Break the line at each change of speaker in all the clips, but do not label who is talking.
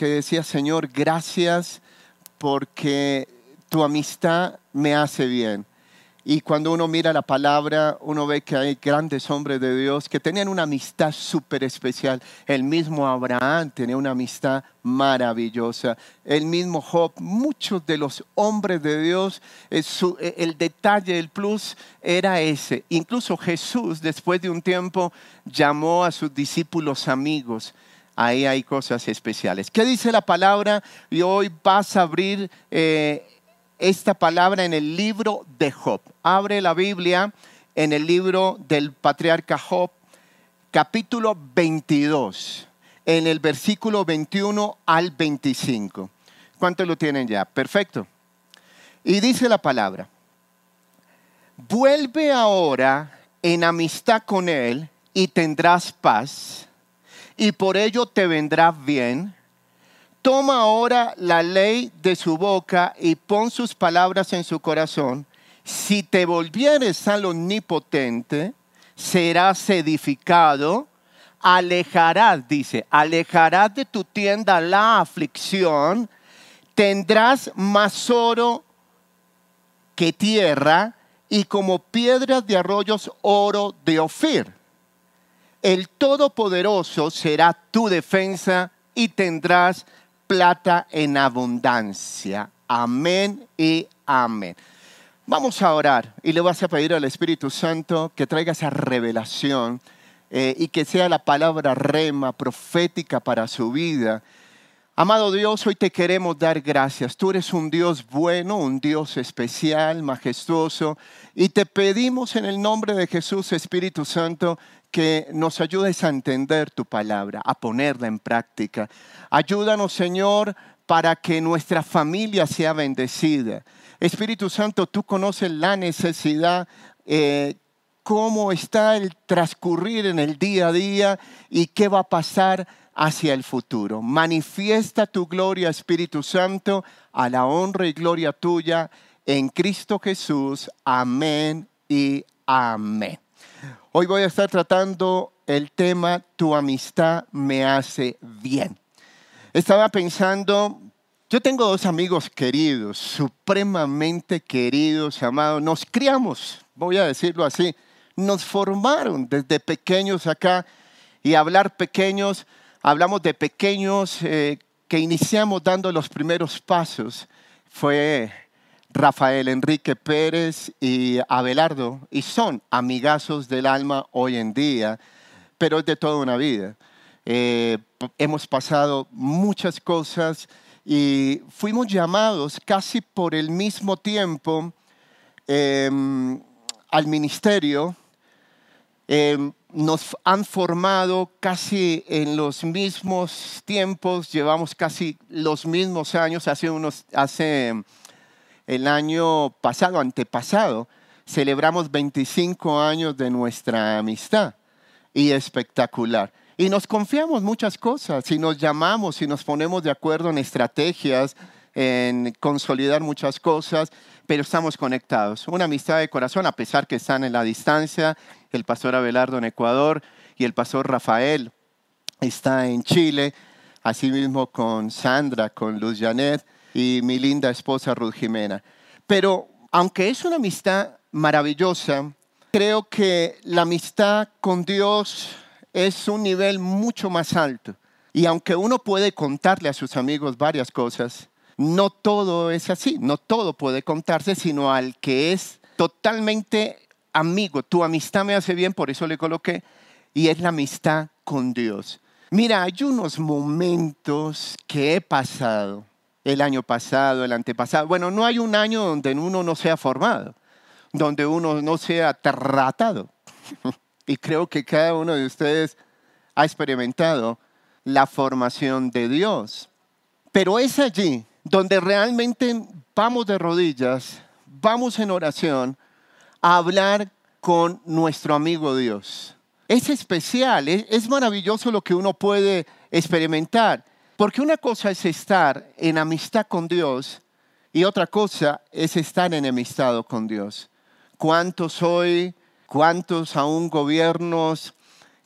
que decía, Señor, gracias porque tu amistad me hace bien. Y cuando uno mira la palabra, uno ve que hay grandes hombres de Dios que tenían una amistad súper especial. El mismo Abraham tenía una amistad maravillosa. El mismo Job, muchos de los hombres de Dios, eh, eh, el detalle, el plus era ese. Incluso Jesús, después de un tiempo, llamó a sus discípulos amigos ahí hay cosas especiales. ¿Qué dice la palabra? Y hoy vas a abrir eh, esta palabra en el libro de Job. Abre la Biblia en el libro del patriarca Job, capítulo 22, en el versículo 21 al 25. ¿Cuántos lo tienen ya? Perfecto. Y dice la palabra, vuelve ahora en amistad con él y tendrás paz, y por ello te vendrá bien Toma ahora la ley de su boca y pon sus palabras en su corazón. Si te volvieres al omnipotente, serás edificado, alejarás, dice, alejarás de tu tienda la aflicción, tendrás más oro que tierra y como piedras de arroyos oro de Ofir. El Todopoderoso será tu defensa y tendrás plata en abundancia. Amén y amén. Vamos a orar y le vas a pedir al Espíritu Santo que traiga esa revelación eh, y que sea la palabra rema profética para su vida. Amado Dios, hoy te queremos dar gracias. Tú eres un Dios bueno, un Dios especial, majestuoso, y te pedimos en el nombre de Jesús, Espíritu Santo, que nos ayudes a entender tu palabra, a ponerla en práctica. Ayúdanos, Señor, para que nuestra familia sea bendecida. Espíritu Santo, tú conoces la necesidad, eh, cómo está el transcurrir en el día a día y qué va a pasar hacia el futuro. Manifiesta tu gloria, Espíritu Santo, a la honra y gloria tuya en Cristo Jesús. Amén y amén. Hoy voy a estar tratando el tema Tu amistad me hace bien. Estaba pensando, yo tengo dos amigos queridos, supremamente queridos, amados. Nos criamos, voy a decirlo así, nos formaron desde pequeños acá y hablar pequeños, hablamos de pequeños eh, que iniciamos dando los primeros pasos. Fue Rafael Enrique Pérez y Abelardo, y son amigazos del alma hoy en día, pero es de toda una vida. Eh, hemos pasado muchas cosas y fuimos llamados casi por el mismo tiempo em, al ministerio. Em, nos han formado casi en los mismos tiempos, llevamos casi los mismos años, hace unos, hace el año pasado, antepasado, celebramos 25 años de nuestra amistad y espectacular. Y nos confiamos muchas cosas y nos llamamos y nos ponemos de acuerdo en estrategias, en consolidar muchas cosas, pero estamos conectados. Una amistad de corazón, a pesar que están en la distancia, el pastor Abelardo en Ecuador y el pastor Rafael está en Chile, asimismo con Sandra, con Luz Janet y mi linda esposa Ruth Jimena. Pero aunque es una amistad maravillosa, creo que la amistad con Dios es un nivel mucho más alto. Y aunque uno puede contarle a sus amigos varias cosas, no todo es así, no todo puede contarse, sino al que es totalmente amigo. Tu amistad me hace bien, por eso le coloqué, y es la amistad con Dios. Mira, hay unos momentos que he pasado el año pasado, el antepasado. Bueno, no hay un año donde uno no sea formado, donde uno no sea tratado. y creo que cada uno de ustedes ha experimentado la formación de Dios. Pero es allí donde realmente vamos de rodillas, vamos en oración a hablar con nuestro amigo Dios. Es especial, es, maravilloso lo que uno puede experimentar. Porque una cosa es estar en amistad con Dios y otra cosa es estar enemistado con Dios. ¿Cuántos hoy, cuántos aún gobiernos,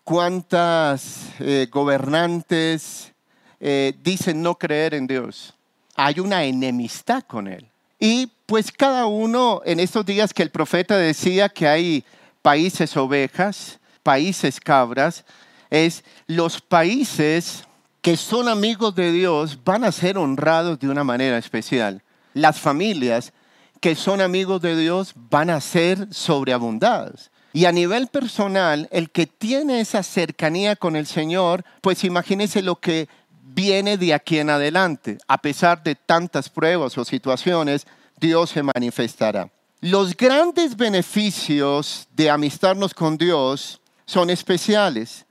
cuántas eh, gobernantes eh, dicen no creer en Dios. Hay una enemistad con Él. Y pues cada uno, en estos días que el profeta decía que hay países ovejas, países cabras, es los países que son amigos de Dios van a ser honrados de una manera especial. Las familias que son amigos de Dios van a ser sobreabundadas. Y a nivel personal, el que tiene esa cercanía con el Señor, pues imagínese lo que viene de aquí en adelante. A pesar de tantas pruebas o situaciones, Dios se manifestará. Los grandes beneficios de amistarnos con Dios son especiales.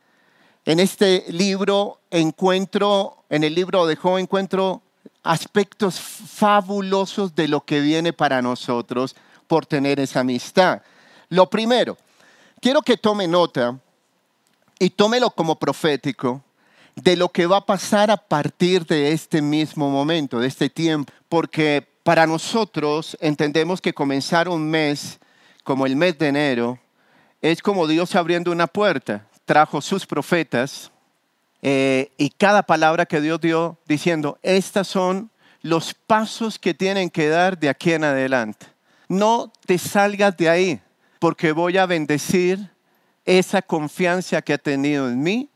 En este libro encuentro, en el libro de Job encuentro aspectos fabulosos de lo que viene para nosotros por tener esa amistad. Lo primero, quiero que tome nota y tómelo como profético de lo que va a pasar a partir de este mismo momento, de este tiempo, porque para nosotros entendemos que comenzar un mes como el mes de enero es como Dios abriendo una puerta. Trajo sus profetas eh, y cada palabra que Dios dio diciendo, estos son los pasos que tienen que dar de aquí en adelante. No te salgas de ahí porque voy a bendecir esa confianza que ha tenido en mí,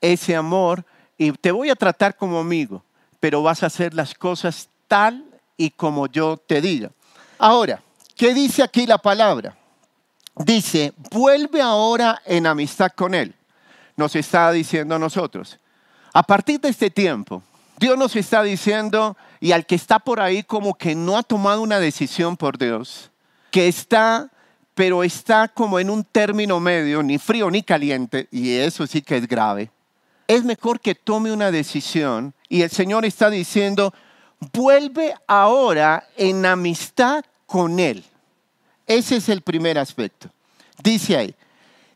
ese amor, y te voy a tratar como amigo, pero vas a hacer las cosas tal y como yo te diga. Ahora, ¿qué dice aquí la palabra? Dice, vuelve ahora en amistad con Él. Nos está diciendo a nosotros. A partir de este tiempo, Dios nos está diciendo, y al que está por ahí como que no ha tomado una decisión por Dios, que está, pero está como en un término medio, ni frío ni caliente, y eso sí que es grave, es mejor que tome una decisión. Y el Señor está diciendo, vuelve ahora en amistad con Él. Ese es el primer aspecto. Dice ahí.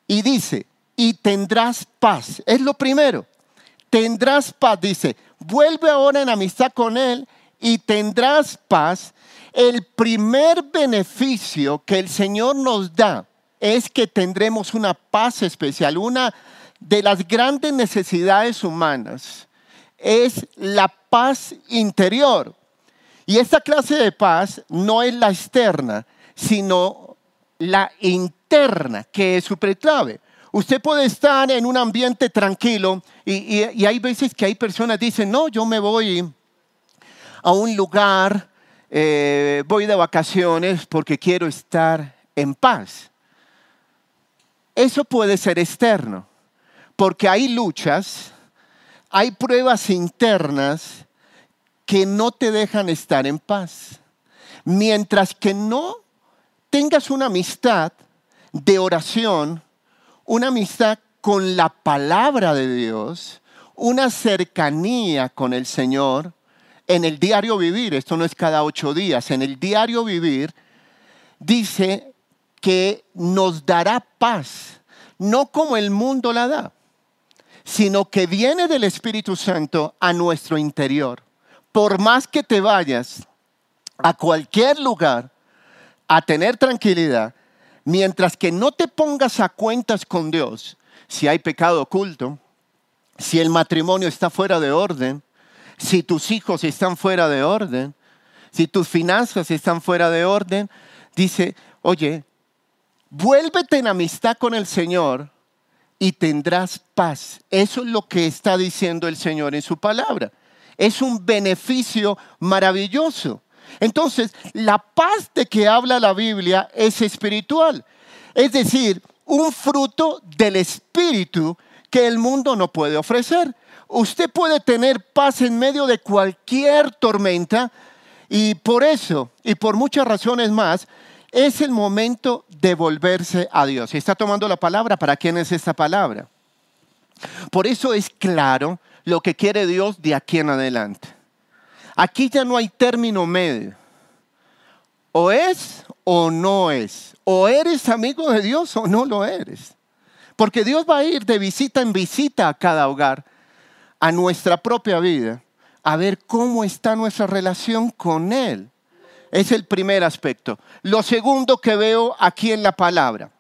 Y dice, y tendrás paz. Es lo primero. Tendrás paz. Dice, vuelve ahora en amistad con Él y tendrás paz. El primer beneficio que el Señor nos da es que tendremos una paz especial. Una de las grandes necesidades humanas es la paz interior. Y esta clase de paz no es la externa, sino la interna, que es súper clave. Usted puede estar en un ambiente tranquilo y, hay veces que hay personas que dicen, no, yo me voy a un lugar, eh, voy de vacaciones porque quiero estar en paz. Eso puede ser externo, porque hay luchas, hay pruebas internas que no te dejan estar en paz. Mientras que no tengas una amistad de oración, una amistad con la palabra de Dios, una cercanía con el Señor en el diario vivir, esto no es cada ocho días, en el diario vivir, dice que nos dará paz, no como el mundo la da, sino que viene del Espíritu Santo a nuestro interior. Por más que te vayas a cualquier lugar, a tener tranquilidad, mientras que no te pongas a cuentas con Dios si hay pecado oculto, si el matrimonio está fuera de orden, si tus hijos están fuera de orden, si tus finanzas están fuera de orden, dice, oye, vuélvete en amistad con el Señor y tendrás paz. Eso es lo que está diciendo el Señor en su palabra. Es un beneficio maravilloso. Entonces, la paz de que habla la Biblia es espiritual. Es decir, un fruto del espíritu que el mundo no puede ofrecer. Usted puede tener paz en medio de cualquier tormenta y por eso y por muchas razones más es el momento de volverse a Dios. Y está tomando la palabra, ¿para quién es esta palabra? Por eso es claro lo que quiere Dios de aquí en adelante. Aquí ya no hay término medio. O es o no es. O eres amigo de Dios o no lo eres. Porque Dios va a ir de visita en visita a cada hogar, a nuestra propia vida, a ver cómo está nuestra relación con Él. Es el primer aspecto. Lo segundo que veo aquí en la palabra.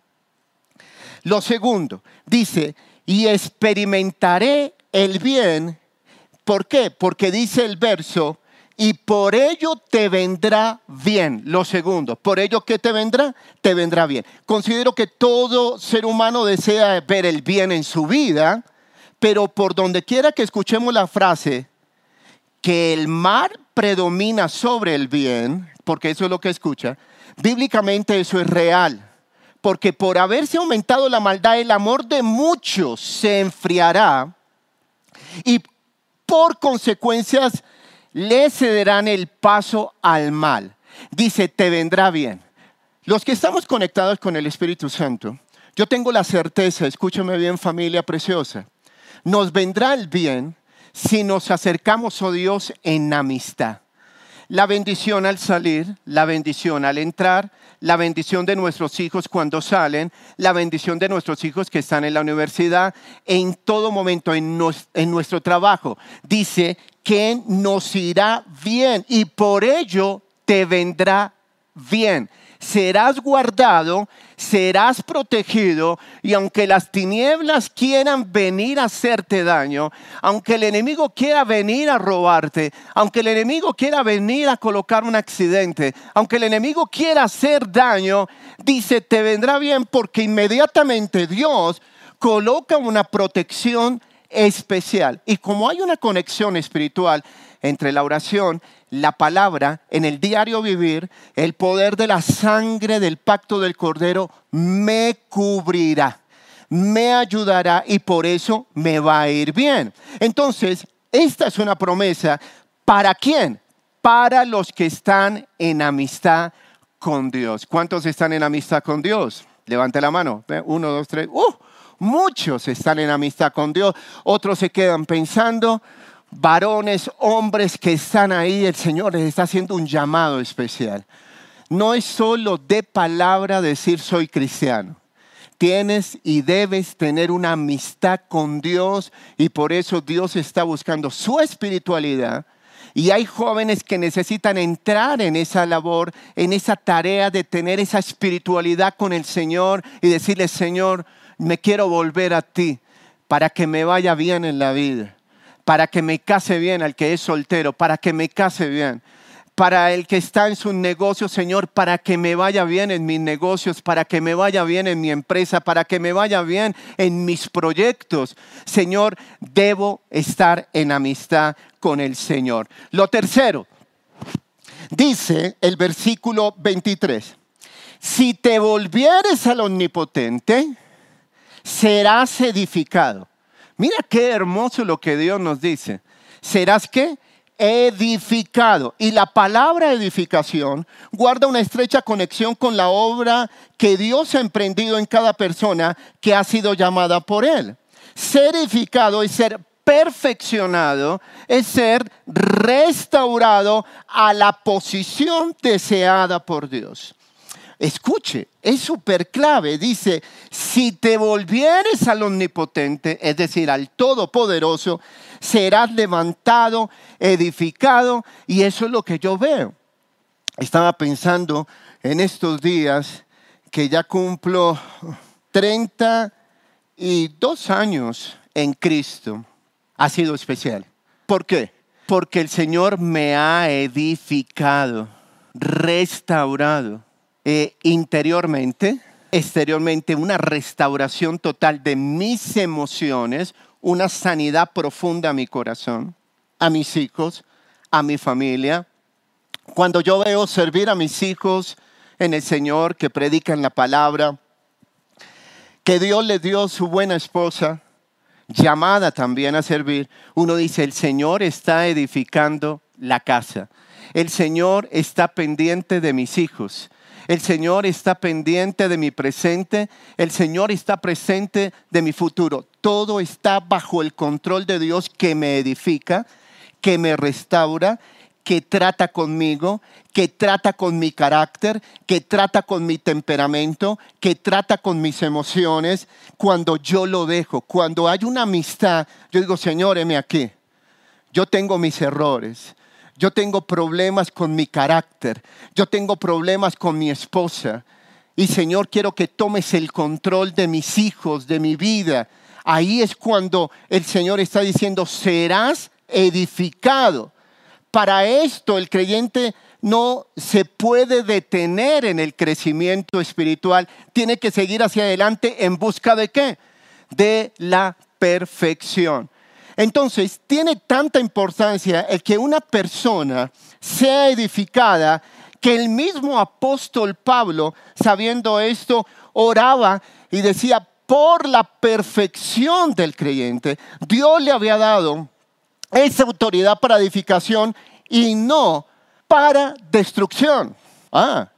Lo segundo, dice, y experimentaré el bien ¿Por qué? Porque dice el verso, y por ello te vendrá bien. Lo segundo, por ello que te vendrá, te vendrá bien. Considero que todo ser humano desea ver el bien en su vida, pero por donde quiera que escuchemos la frase, que el mal predomina sobre el bien, porque eso es lo que escucha, bíblicamente eso es real. Porque por haberse aumentado la maldad, el amor de muchos se enfriará y por consecuencias le cederán el paso al mal. Dice, te vendrá bien. Los que estamos conectados con el Espíritu Santo, yo tengo la certeza, escúchame bien familia preciosa, nos vendrá el bien si nos acercamos a Dios en amistad. La bendición al salir, la bendición al entrar, la bendición de nuestros hijos cuando salen, la bendición de nuestros hijos que están en la universidad, en todo momento, en, nuestro trabajo. Dice que nos irá bien y por ello te vendrá bien serás guardado, serás protegido y aunque las tinieblas quieran venir a hacerte daño, aunque el enemigo quiera venir a robarte, aunque el enemigo quiera venir a colocar un accidente, aunque el enemigo quiera hacer daño, dice, te vendrá bien porque inmediatamente Dios coloca una protección especial. Y como hay una conexión espiritual entre la oración la palabra, en el diario vivir, el poder de la sangre del pacto del Cordero me cubrirá, me ayudará y por eso me va a ir bien. Entonces, esta es una promesa. ¿Para quién? Para los que están en amistad con Dios. ¿Cuántos están en amistad con Dios? Levante la mano. Uno, dos, tres. ¡Uh! Muchos están en amistad con Dios. Otros se quedan pensando varones, hombres que están ahí, el Señor les está haciendo un llamado especial. No es solo de palabra decir soy cristiano. Tienes y debes tener una amistad con Dios y por eso Dios está buscando su espiritualidad. Y hay jóvenes que necesitan entrar en esa labor, en esa tarea de tener esa espiritualidad con el Señor y decirle, Señor, me quiero volver a ti para que me vaya bien en la vida para que me case bien al que es soltero, para que me case bien. Para el que está en su negocio, Señor, para que me vaya bien en mis negocios, para que me vaya bien en mi empresa, para que me vaya bien en mis proyectos. Señor, debo estar en amistad con el Señor. Lo tercero, dice el versículo 23, si te volvieres al omnipotente, serás edificado Mira qué hermoso lo que Dios nos dice. Serás qué? Edificado. Y la palabra edificación guarda una estrecha conexión con la obra que Dios ha emprendido en cada persona que ha sido llamada por Él. Ser edificado es ser perfeccionado, es ser restaurado a la posición deseada por Dios. Escuche, es súper clave. Dice, si te volvieres al omnipotente, es decir, al todopoderoso, serás levantado, edificado, y eso es lo que yo veo. Estaba pensando en estos días que ya cumplo 32 años en Cristo. Ha sido especial. ¿Por qué? Porque el Señor me ha edificado, restaurado eh, interiormente, exteriormente, una restauración total de mis emociones, una sanidad profunda a mi corazón, a mis hijos, a mi familia. Cuando yo veo servir a mis hijos en el Señor, que predican la palabra, que Dios le dio su buena esposa, llamada también a servir, uno dice, el Señor está edificando la casa. El Señor está pendiente de mis hijos. El Señor está pendiente de mi presente, el Señor está presente de mi futuro. Todo está bajo el control de Dios que me edifica, que me restaura, que trata conmigo, que trata con mi carácter, que trata con mi temperamento, que trata con mis emociones. Cuando yo lo dejo, cuando hay una amistad, yo digo, Señor, heme aquí. Yo tengo mis errores yo tengo problemas con mi carácter, yo tengo problemas con mi esposa. Y Señor, quiero que tomes el control de mis hijos, de mi vida. Ahí es cuando el Señor está diciendo, serás edificado. Para esto el creyente no se puede detener en el crecimiento espiritual, tiene que seguir hacia adelante en busca de qué? De la perfección. Entonces, tiene tanta importancia el que una persona sea edificada que el mismo apóstol Pablo, sabiendo esto, oraba y decía, por la perfección del creyente, Dios le había dado esa autoridad para edificación y no para destrucción. Ah,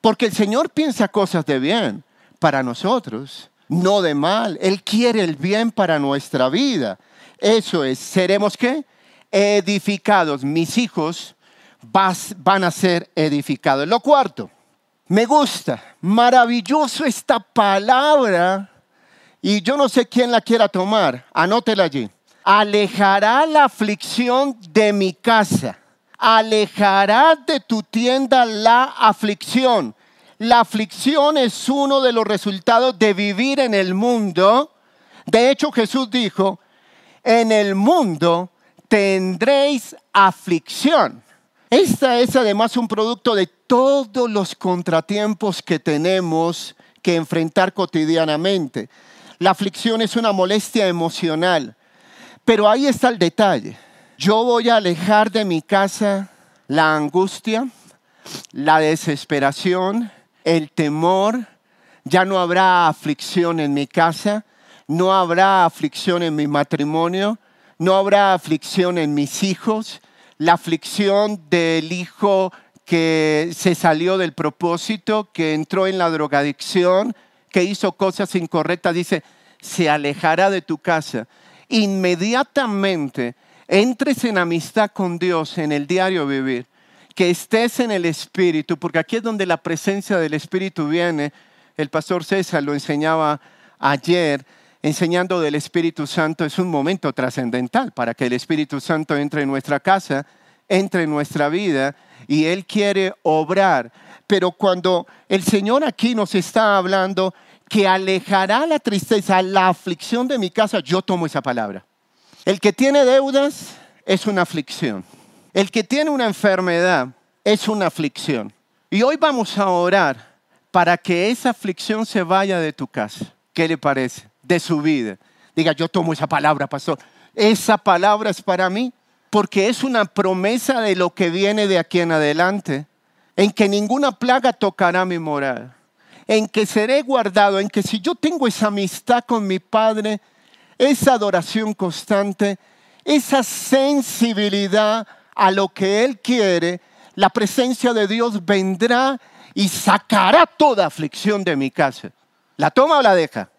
porque el Señor piensa cosas de bien para nosotros, no de mal. Él quiere el bien para nuestra vida. Eso es, seremos qué? Edificados. Mis hijos van a ser edificados. Lo cuarto, me gusta, maravilloso esta palabra y yo no sé quién la quiera tomar, anótela allí. Alejará la aflicción de mi casa, alejará de tu tienda la aflicción. La aflicción es uno de los resultados de vivir en el mundo. De hecho, Jesús dijo, en el mundo tendréis aflicción. Esta es además un producto de todos los contratiempos que tenemos que enfrentar cotidianamente. La aflicción es una molestia emocional, pero ahí está el detalle. Yo voy a alejar de mi casa la angustia, la desesperación, el temor. Ya no habrá aflicción en mi casa, no habrá aflicción en mi matrimonio, no habrá aflicción en mis hijos, la aflicción del hijo que se salió del propósito, que entró en la drogadicción, que hizo cosas incorrectas, dice, se alejará de tu casa. Inmediatamente entres en amistad con Dios en el diario vivir, que estés en el Espíritu, porque aquí es donde la presencia del Espíritu viene. El pastor César lo enseñaba ayer enseñando del Espíritu Santo es un momento trascendental para que el Espíritu Santo entre en nuestra casa, entre en nuestra vida y Él quiere obrar. Pero cuando el Señor aquí nos está hablando que alejará la tristeza, la aflicción de mi casa, yo tomo esa palabra. El que tiene deudas es una aflicción. El que tiene una enfermedad es una aflicción. Y hoy vamos a orar para que esa aflicción se vaya de tu casa. ¿Qué le parece? De su vida. Diga, yo tomo esa palabra, pastor. Esa palabra es para mí porque es una promesa de lo que viene de aquí en adelante, en que ninguna plaga tocará mi morada, en que seré guardado, en que si yo tengo esa amistad con mi Padre, esa adoración constante, esa sensibilidad a lo que Él quiere, la presencia de Dios vendrá y sacará toda aflicción de mi casa. ¿La toma o la deja?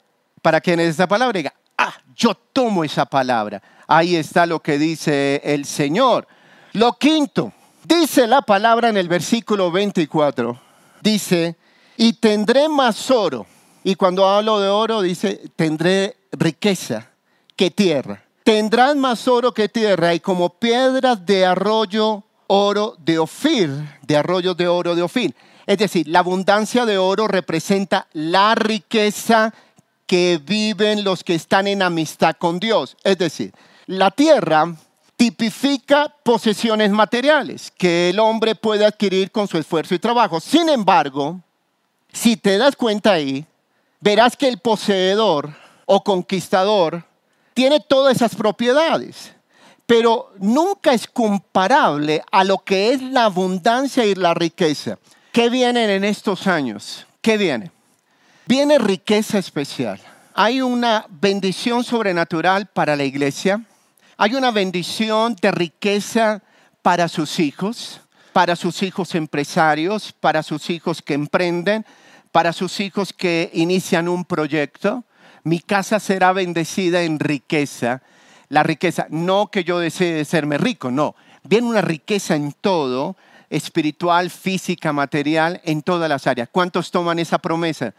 Para quien es esa palabra diga, ah, yo tomo esa palabra. Ahí está lo que dice el Señor. Lo quinto, dice la palabra en el versículo 24, dice, y tendré más oro. Y cuando hablo de oro, dice, tendré riqueza que tierra. Tendrás más oro que tierra y como piedras de arroyo, oro de Ofir, de arroyo de oro de Ofir. Es decir, la abundancia de oro representa la riqueza que viven los que están en amistad con Dios. Es decir, la tierra tipifica posesiones materiales que el hombre puede adquirir con su esfuerzo y trabajo. Sin embargo, si te das cuenta ahí, verás que el poseedor o conquistador tiene todas esas propiedades, pero nunca es comparable a lo que es la abundancia y la riqueza. ¿Qué vienen en estos años? ¿Qué viene? Viene riqueza especial. Hay una bendición sobrenatural para la iglesia. Hay una bendición de riqueza para sus hijos, para sus hijos empresarios, para sus hijos que emprenden, para sus hijos que inician un proyecto. Mi casa será bendecida en riqueza. La riqueza, no que yo desee serme rico, no. Viene una riqueza en todo, espiritual, física, material, en todas las áreas. ¿Cuántos toman esa promesa?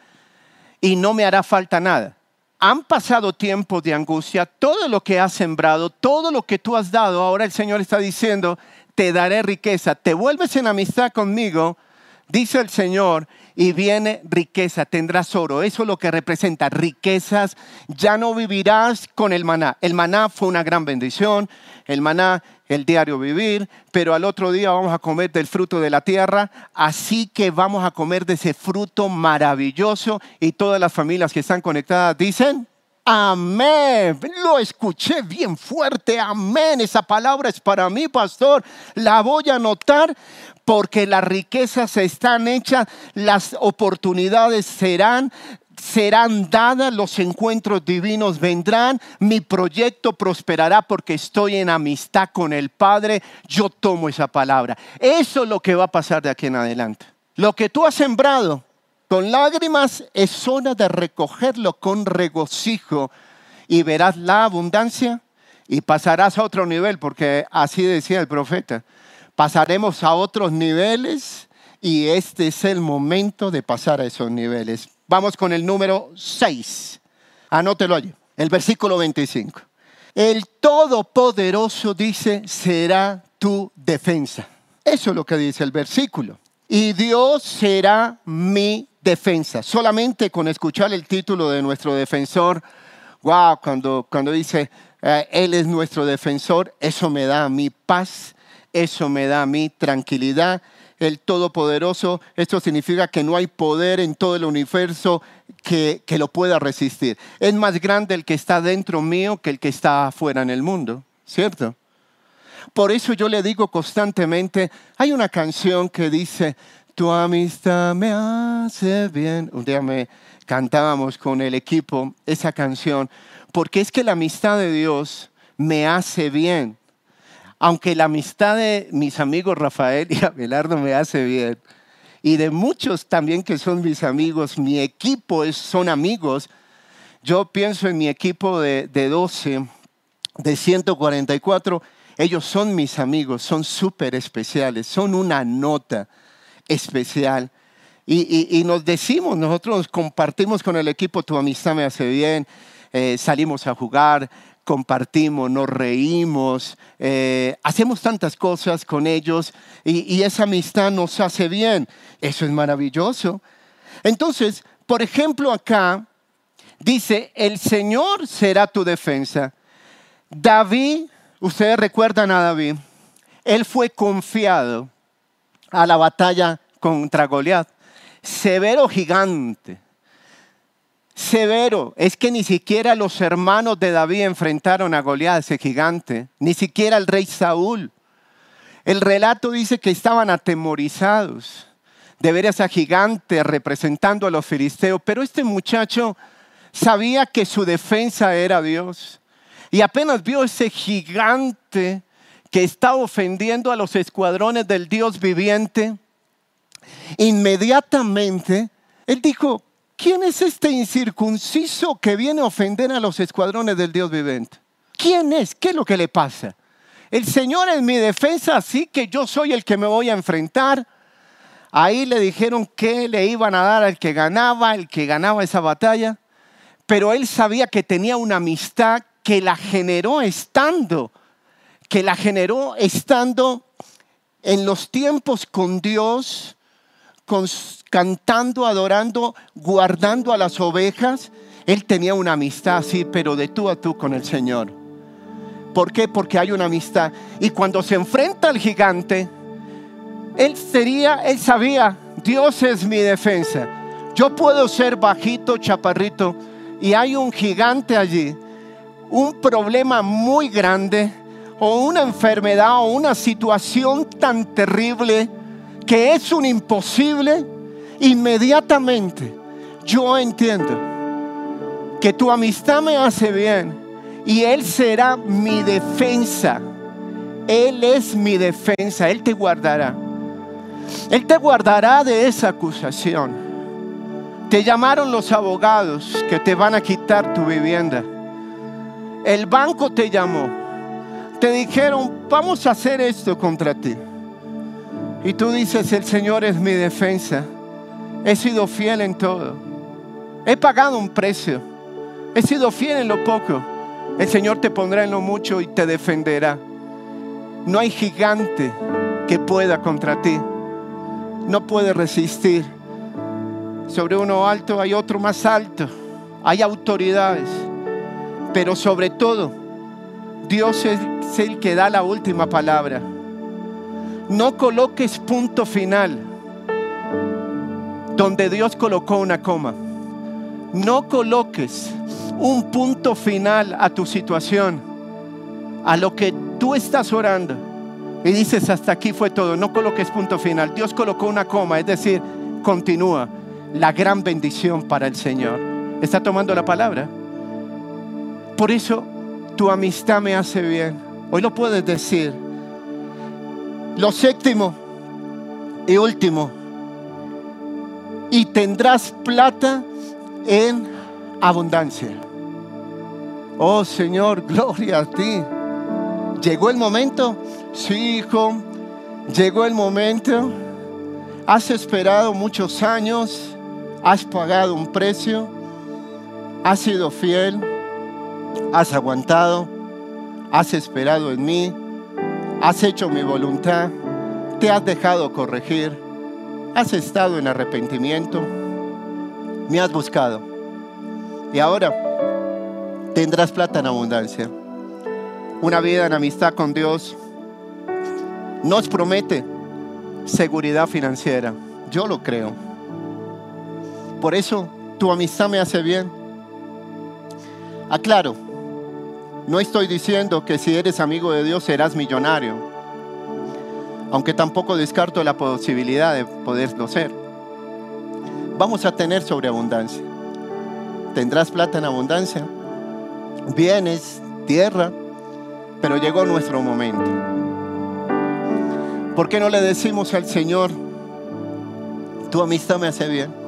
Y no me hará falta nada. Han pasado tiempos de angustia, todo lo que has sembrado, todo lo que tú has dado, ahora el Señor está diciendo, te daré riqueza, te vuelves en amistad conmigo, dice el Señor, y viene riqueza, tendrás oro. Eso es lo que representa riquezas. Ya no vivirás con el maná. El maná fue una gran bendición, el maná, el diario vivir, pero al otro día vamos a comer del fruto de la tierra. Así que vamos a comer de ese fruto maravilloso y todas las familias que están conectadas dicen, Amén. Lo escuché bien fuerte. Amén. Esa palabra es para mí, pastor. La voy a anotar porque las riquezas están hechas, las oportunidades serán serán dadas, los encuentros divinos vendrán, mi proyecto prosperará porque estoy en amistad con el Padre, yo tomo esa palabra. Eso es lo que va a pasar de aquí en adelante. Lo que tú has sembrado con lágrimas es hora de recogerlo con regocijo y verás la abundancia y pasarás a otro nivel, porque así decía el profeta pasaremos a otros niveles y este es el momento de pasar a esos niveles. Vamos con el número 6. Anótelo allí, el versículo 25. El Todopoderoso dice, será tu defensa. Eso es lo que dice el versículo. Y Dios será mi defensa. Solamente con escuchar el título de nuestro defensor, wow, cuando, cuando dice, eh, Él es nuestro defensor, eso me da mi paz, eso me da mí tranquilidad. El Todopoderoso, esto significa que no hay poder en todo el universo que, que lo pueda resistir. Es más grande el que está dentro mío que el que está afuera en el mundo, ¿cierto? Por eso yo le digo constantemente, hay una canción que dice, tu amistad me hace bien. Un día me cantábamos con el equipo esa canción, porque es que la amistad de Dios me hace bien aunque la amistad de mis amigos Rafael y Abelardo me hace bien, y de muchos también que son mis amigos, mi equipo es, son amigos, yo pienso en mi equipo de, de 12, de 144, ellos son mis amigos, son súper especiales, son una nota especial. Y, nos decimos, nosotros compartimos con el equipo, tu amistad me hace bien, eh, salimos a jugar, compartimos, nos reímos, eh, hacemos tantas cosas con ellos y, esa amistad nos hace bien. Eso es maravilloso. Entonces, por ejemplo, acá dice, el Señor será tu defensa. David, ustedes recuerdan a David, él fue confiado a la batalla contra Goliat. Severo gigante severo. Es que ni siquiera los hermanos de David enfrentaron a Goliat, ese gigante, ni siquiera el rey Saúl. El relato dice que estaban atemorizados de ver a ese gigante representando a los filisteos, pero este muchacho sabía que su defensa era Dios. Y apenas vio ese gigante que estaba ofendiendo a los escuadrones del Dios viviente, inmediatamente él dijo, ¿quién es este incircunciso que viene a ofender a los escuadrones del Dios viviente? ¿Quién es? ¿Qué es lo que le pasa? El Señor es mi defensa, así que yo soy el que me voy a enfrentar. Ahí le dijeron que le iban a dar al que ganaba, el que ganaba esa batalla, pero él sabía que tenía una amistad que la generó estando, que la generó estando en los tiempos con Dios, cantando, adorando, guardando a las ovejas. Él tenía una amistad así, pero de tú a tú con el Señor. ¿Por qué? Porque hay una amistad. Y cuando se enfrenta al gigante, él sería, él sabía, Dios es mi defensa. Yo puedo ser bajito, chaparrito, y hay un gigante allí, un problema muy grande, o una enfermedad, o una situación tan terrible que es un imposible, inmediatamente yo entiendo que tu amistad me hace bien y Él será mi defensa. Él es mi defensa, Él te guardará. Él te guardará de esa acusación. Te llamaron los abogados que te van a quitar tu vivienda. El banco te llamó. Te dijeron, vamos a hacer esto contra ti. Y tú dices, el Señor es mi defensa. He sido fiel en todo. He pagado un precio. He sido fiel en lo poco. El Señor te pondrá en lo mucho y te defenderá. No hay gigante que pueda contra ti. no puede resistir. Sobre uno alto hay otro más alto. Hay autoridades. Pero sobre todo, Dios es el que da la última palabra. No coloques punto final donde Dios colocó una coma. No coloques un punto final a tu situación, a lo que tú estás orando. Y dices, hasta aquí fue todo. No coloques punto final. Dios colocó una coma, es decir, continúa la gran bendición para el Señor. ¿Está tomando la palabra? Por eso tu amistad me hace bien. Hoy lo puedes decir. Lo séptimo y último. Y tendrás plata en abundancia. Oh Señor, gloria a ti. ¿Llegó el momento? Sí, hijo. Llegó el momento. Has esperado muchos años. Has pagado un precio. Has sido fiel. Has aguantado. Has esperado en mí. Has hecho mi voluntad. Te has dejado corregir. Has estado en arrepentimiento. Me has buscado. Y ahora tendrás plata en abundancia. Una vida en amistad con Dios nos promete seguridad financiera. Yo lo creo. Por eso tu amistad me hace bien. Aclaro, no estoy diciendo que si eres amigo de Dios serás millonario, aunque tampoco descarto la posibilidad de poderlo ser. Vamos a tener sobreabundancia. Tendrás plata en abundancia, bienes, tierra, pero llegó nuestro momento. ¿Por qué no le decimos al Señor, tu amistad me hace bien?